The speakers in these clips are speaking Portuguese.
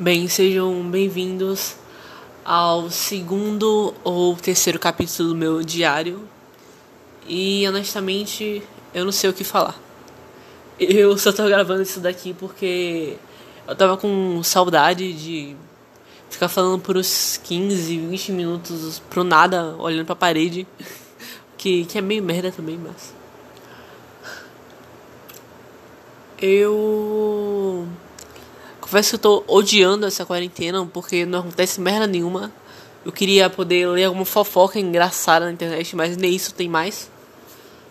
Bem, sejam bem-vindos ao segundo ou terceiro capítulo do meu diário. E honestamente, eu não sei o que falar. Eu só tô gravando isso daqui porque eu tava com saudade de ficar falando por uns 15, 20 minutos pro nada, olhando pra parede. Que, que é meio merda também, mas. Eu Confesso que eu tô odiando essa quarentena porque não acontece merda nenhuma. Eu queria poder ler alguma fofoca engraçada na internet, mas nem isso tem mais.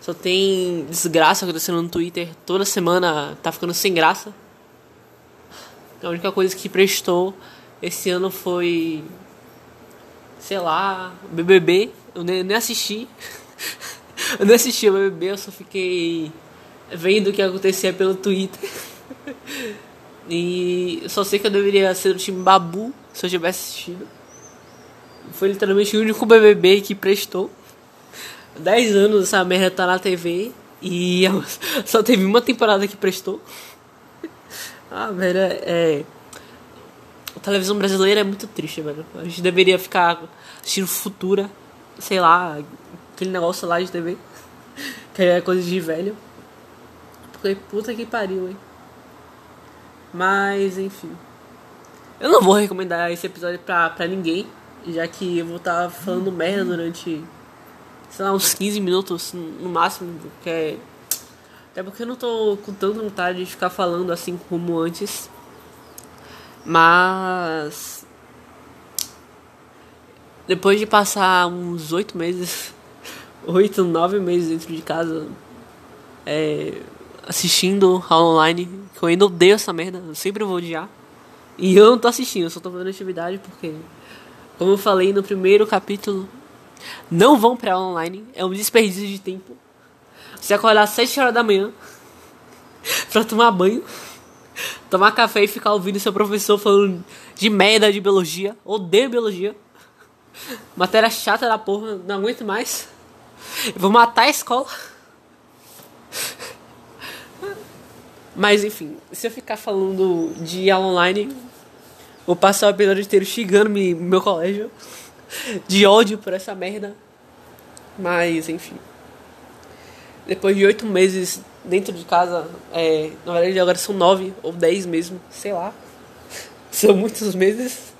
Só tem desgraça acontecendo no Twitter. Toda semana tá ficando sem graça. A única coisa que prestou esse ano foi. Sei lá, BBB. Eu nem, nem assisti. eu nem assisti o BBB, eu só fiquei vendo o que acontecia pelo Twitter. E só sei que eu deveria ser do time Babu se eu tivesse assistido. Foi literalmente o único BBB que prestou. 10 anos essa merda tá na TV e só teve uma temporada que prestou. Ah, velho, é. A televisão brasileira é muito triste, velho. A gente deveria ficar assistindo Futura, sei lá, aquele negócio lá de TV. Que é coisa de velho. Porque puta que pariu, hein. Mas, enfim. Eu não vou recomendar esse episódio pra, pra ninguém, já que eu vou estar tá falando merda durante, sei lá, uns 15 minutos no máximo, que é... Até porque eu não tô com tanta vontade de ficar falando assim como antes. Mas... Depois de passar uns 8 meses, 8, 9 meses dentro de casa, é assistindo aula online, que eu ainda odeio essa merda, eu sempre vou odiar. E eu não tô assistindo, eu só tô fazendo atividade porque, como eu falei no primeiro capítulo, não vão pra aula online, é um desperdício de tempo. Você acordar às 7 horas da manhã pra tomar banho, tomar café e ficar ouvindo seu professor falando de merda de biologia, odeio biologia. Matéria chata da porra, não aguento mais. Eu vou matar a escola. Mas enfim, se eu ficar falando de aula online, vou passar o episódio inteiro xingando me, meu colégio. De ódio por essa merda. Mas enfim. Depois de oito meses dentro de casa, é, na verdade agora são nove ou dez mesmo, sei lá. São muitos meses.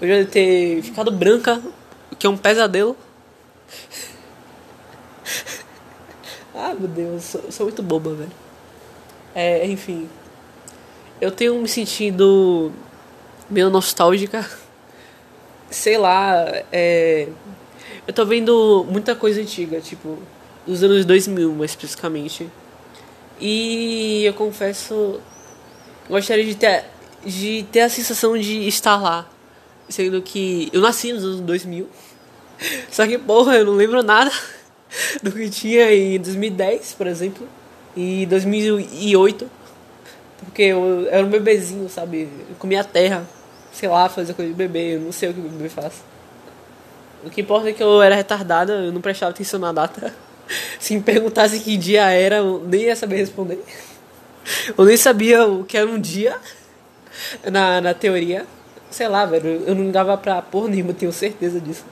Eu já ter ficado branca, o que é um pesadelo. ah, meu Deus, sou, sou muito boba, velho. É, enfim. Eu tenho me sentindo meio nostálgica. Sei lá, é. Eu tô vendo muita coisa antiga, tipo, dos anos 2000, mais especificamente. E eu confesso. Gostaria de ter, de ter a sensação de estar lá. Sendo que eu nasci nos anos 2000. Só que, porra, eu não lembro nada do que tinha em 2010, por exemplo e 2008, porque eu era um bebezinho, sabe? Eu comia terra, sei lá, fazia coisa de bebê, eu não sei o que o bebê faz. O que importa é que eu era retardada, eu não prestava atenção na data. Se me perguntasse que dia era, eu nem ia saber responder. Eu nem sabia o que era um dia na, na teoria. Sei lá, velho, eu não dava pra porra nenhuma, tenho certeza disso.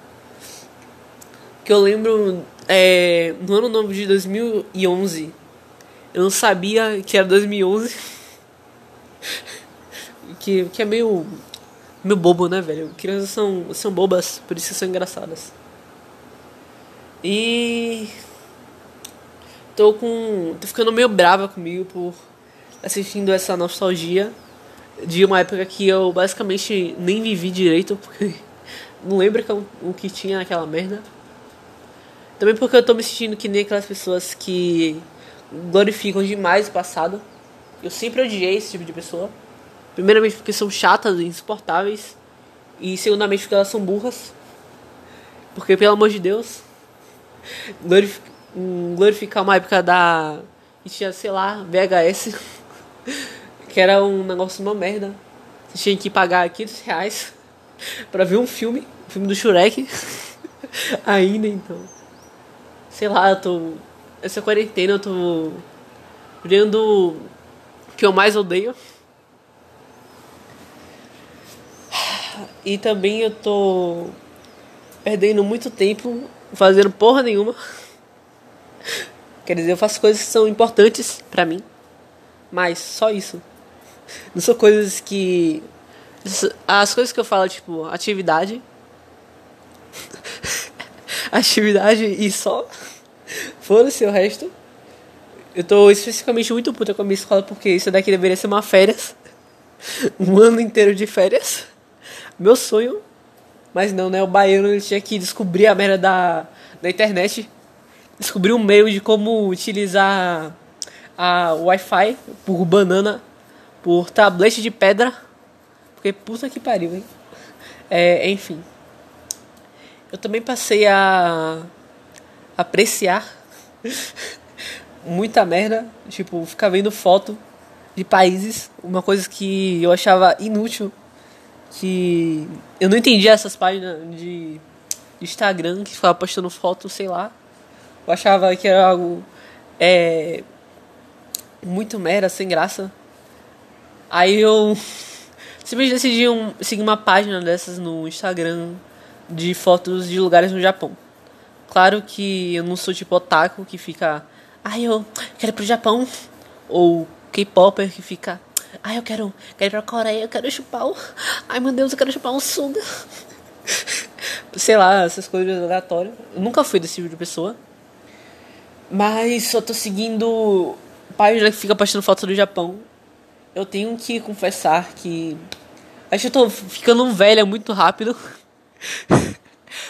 Que eu lembro é, no ano novo de 2011 eu não sabia que era 2011. que, que é meio. meio bobo, né, velho? Crianças são, são bobas, por isso são engraçadas. E. Tô com. tô ficando meio brava comigo por assistindo essa nostalgia de uma época que eu basicamente nem vivi direito, porque não lembro o que tinha naquela merda. Também porque eu tô me sentindo que nem aquelas pessoas que glorificam demais o passado. Eu sempre odiei esse tipo de pessoa. Primeiramente porque são chatas e insuportáveis. E segundamente porque elas são burras. Porque, pelo amor de Deus, glorificar uma época da. tinha, sei lá, VHS. que era um negócio uma merda. Você tinha que pagar 500 reais pra ver um filme. Um filme do Shurek. Ainda então. Sei lá, eu tô essa quarentena eu tô vendo o que eu mais odeio. E também eu tô perdendo muito tempo fazendo porra nenhuma. Quer dizer, eu faço coisas que são importantes para mim, mas só isso. Não são coisas que as coisas que eu falo, tipo, atividade. atividade e só. Foda-se o resto. Eu tô especificamente muito puta com a minha escola porque isso daqui deveria ser uma férias. um ano inteiro de férias. Meu sonho. Mas não, né? O baiano ele tinha que descobrir a merda da, da internet. Descobrir um meio de como utilizar a Wi-Fi por banana, por tablete de pedra porque puta que pariu, hein? É, enfim. Eu também passei a apreciar muita merda. Tipo, ficar vendo foto de países. Uma coisa que eu achava inútil. Que eu não entendia essas páginas de Instagram que ficava postando foto, sei lá. Eu achava que era algo é, muito merda, sem graça. Aí eu Simplesmente decidi um, seguir uma página dessas no Instagram de fotos de lugares no Japão. Claro que eu não sou tipo otaku que fica, ai eu quero ir pro Japão. Ou K-Popper que fica, ai eu quero, quero ir pra Coreia, eu quero chupar o. Ai meu Deus, eu quero chupar um suga. Sei lá, essas coisas aleatórias. Eu nunca fui desse tipo de pessoa. Mas só tô seguindo página que fica postando fotos do Japão eu tenho que confessar que. Acho que eu tô ficando velha muito rápido.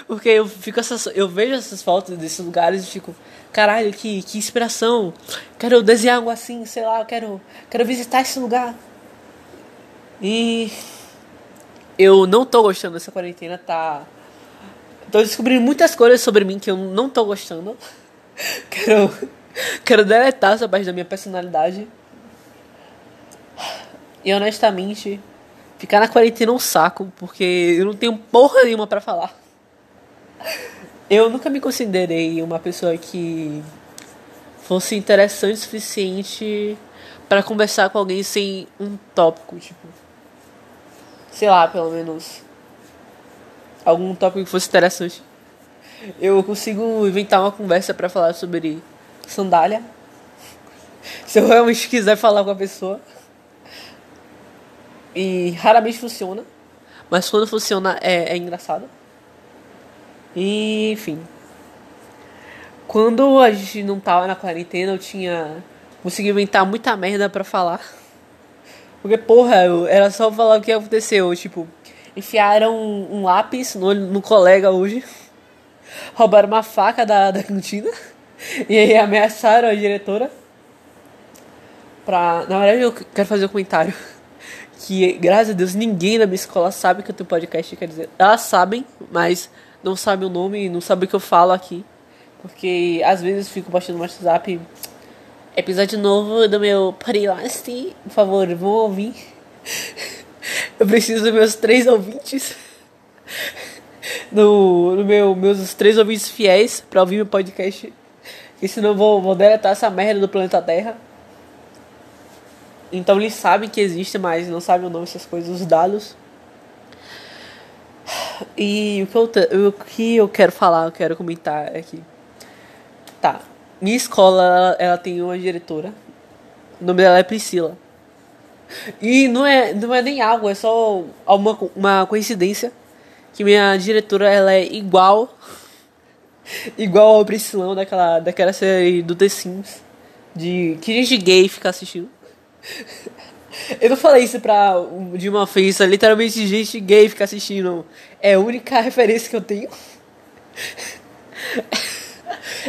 Porque eu fico essas, eu vejo essas fotos desses lugares e fico, caralho, que, que inspiração. Quero desenhar algo assim, sei lá, quero, quero visitar esse lugar. E eu não tô gostando dessa quarentena, tá. Tô descobrindo muitas coisas sobre mim que eu não tô gostando. quero, quero deletar essa parte da minha personalidade. E honestamente, ficar na quarentena é um saco, porque eu não tenho porra nenhuma para falar. Eu nunca me considerei uma pessoa que fosse interessante o suficiente para conversar com alguém sem um tópico, tipo. Sei lá, pelo menos. Algum tópico que fosse interessante. Eu consigo inventar uma conversa para falar sobre sandália. Se eu realmente quiser falar com a pessoa. E raramente funciona. Mas quando funciona é, é engraçado. E, enfim. Quando a gente não tava na quarentena, eu tinha. Consegui inventar muita merda pra falar. Porque, porra, eu, era só falar o que aconteceu. Tipo, enfiaram um, um lápis no, no colega hoje. Roubaram uma faca da, da cantina. E aí ameaçaram a diretora. Pra. Na verdade, eu quero fazer um comentário que, graças a Deus, ninguém na minha escola sabe que eu tenho podcast. Quer dizer, elas sabem, mas não sabem o nome, não sabem o que eu falo aqui. Porque às vezes fico postando no WhatsApp episódio novo do meu podcast. Por favor, vão ouvir. Eu preciso dos meus três ouvintes. No, no meu, meus três ouvintes fiéis pra ouvir meu podcast. Porque senão eu vou, vou deletar essa merda do planeta Terra. Então eles sabem que existe, mas não sabem o nome dessas coisas, os dados. E o que, eu, o que eu quero falar, eu quero comentar que. Tá. Minha escola, ela tem uma diretora. O nome dela é Priscila. E não é, não é nem algo, é só uma, uma coincidência. Que minha diretora, ela é igual. igual ao Priscilão daquela, daquela série do The Sims. De que gente gay fica assistindo. Eu não falei isso pra de uma é literalmente gente gay ficar assistindo. É a única referência que eu tenho.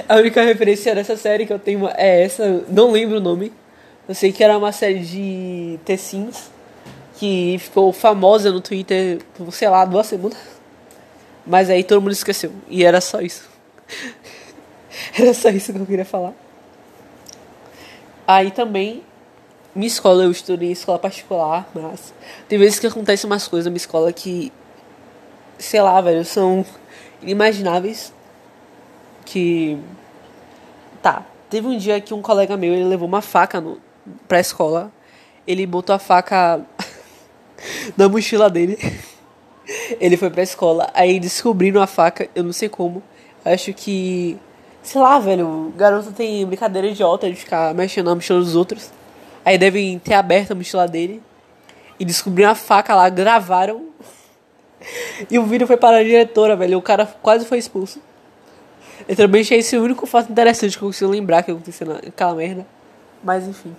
A única referência dessa série que eu tenho é essa, não lembro o nome. Eu sei que era uma série de T-Sims que ficou famosa no Twitter por, sei lá, duas semanas. Mas aí todo mundo esqueceu. E era só isso. Era só isso que eu queria falar. Aí também minha escola, eu estudei em escola particular, mas tem vezes que acontecem umas coisas na minha escola que, sei lá, velho, são inimagináveis. Que. Tá, teve um dia que um colega meu, ele levou uma faca no, pra escola. Ele botou a faca na mochila dele. Ele foi pra escola, aí descobriram a faca, eu não sei como. Acho que. Sei lá, velho, o garoto tem brincadeira idiota de ficar mexendo na mochila dos outros. Aí devem ter aberto a mochila dele. E descobriram a faca lá, gravaram. E o vídeo foi para a diretora, velho. O cara quase foi expulso. Eu também achei esse o único fato interessante que eu consigo lembrar que aconteceu naquela merda. Mas enfim.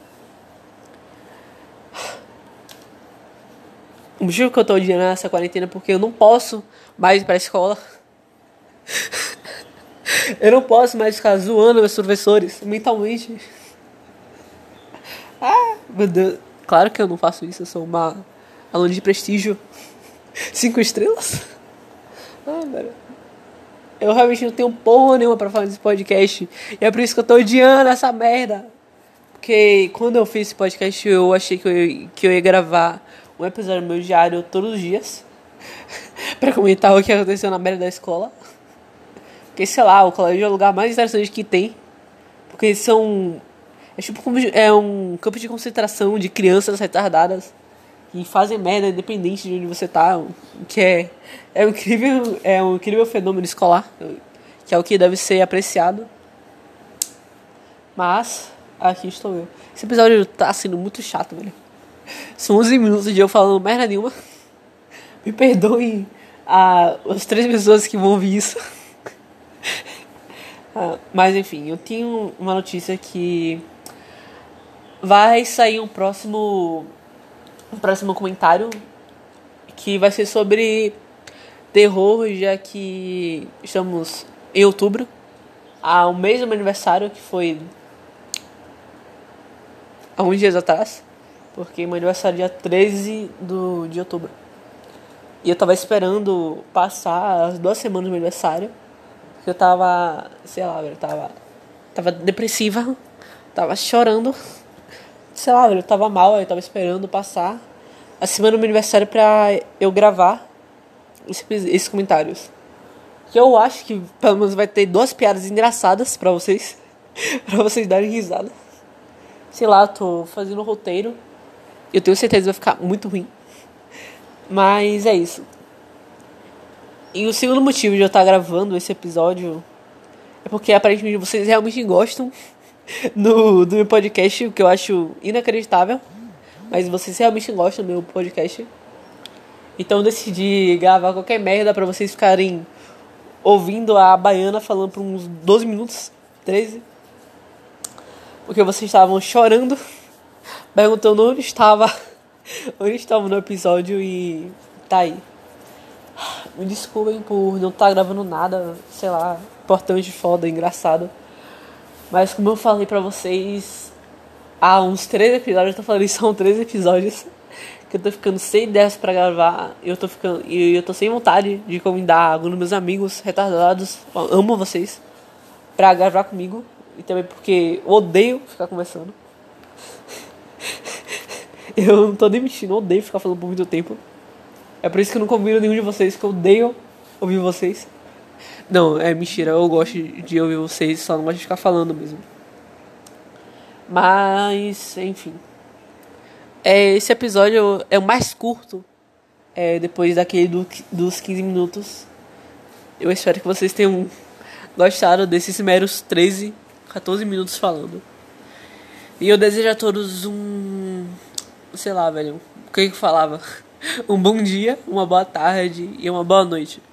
O motivo que eu tô odiando essa quarentena é porque eu não posso mais ir pra escola. eu não posso mais ficar zoando meus professores mentalmente. Meu Deus. Claro que eu não faço isso, eu sou uma aluna de prestígio. Cinco estrelas? Ah, velho. Eu realmente não tenho porra nenhuma pra falar nesse podcast. E é por isso que eu tô odiando essa merda. Porque quando eu fiz esse podcast, eu achei que eu, ia, que eu ia gravar um episódio meu diário todos os dias. pra comentar o que aconteceu na merda da escola. Porque, sei lá, o colégio é o lugar mais interessante que tem. Porque são. É tipo como é um campo de concentração de crianças retardadas que fazem merda independente de onde você tá, que é, é, um incrível, é um incrível fenômeno escolar, que é o que deve ser apreciado. Mas, aqui estou eu. Esse episódio tá sendo muito chato, velho. São 11 minutos de eu falando merda nenhuma. Me perdoem a, as três pessoas que vão ouvir isso. ah, mas enfim, eu tenho uma notícia que vai sair um próximo um próximo comentário que vai ser sobre terror, já que estamos em outubro, do meu aniversário, que foi há uns dias atrás, porque meu aniversário é dia 13 do, de outubro. E eu tava esperando passar as duas semanas do meu aniversário, porque eu tava, sei lá, eu tava, tava depressiva, tava chorando sei lá, eu tava mal, eu tava esperando passar a semana do meu aniversário pra eu gravar esses comentários. Que eu acho que pelo menos vai ter duas piadas engraçadas pra vocês. pra vocês darem risada. Sei lá, tô fazendo um roteiro. Eu tenho certeza que vai ficar muito ruim. Mas é isso. E o segundo motivo de eu estar gravando esse episódio é porque aparentemente vocês realmente gostam no, do meu podcast, o que eu acho inacreditável. Mas vocês realmente gostam do meu podcast. Então eu decidi gravar qualquer merda pra vocês ficarem ouvindo a baiana falando por uns 12 minutos, 13. Porque vocês estavam chorando, perguntando onde estava, onde estava no episódio e tá aí. Me desculpem por não estar tá gravando nada, sei lá, importante, foda, engraçado. Mas como eu falei pra vocês há uns três episódios, eu tô falando isso, são três episódios que eu tô ficando sem ideias para gravar, eu tô ficando e eu tô sem vontade de convidar alguns meus amigos retardados, amo vocês, para gravar comigo e também porque eu odeio ficar conversando. eu não tô nem mentindo, odeio ficar falando por muito tempo. É por isso que eu não convido nenhum de vocês, que eu odeio ouvir vocês. Não, é mentira, eu gosto de ouvir vocês, só não gosto de ficar falando mesmo. Mas, enfim. É, esse episódio é o mais curto, é, depois daquele do, dos 15 minutos. Eu espero que vocês tenham gostado desses meros 13, 14 minutos falando. E eu desejo a todos um. Sei lá, velho. O que eu falava? Um bom dia, uma boa tarde e uma boa noite.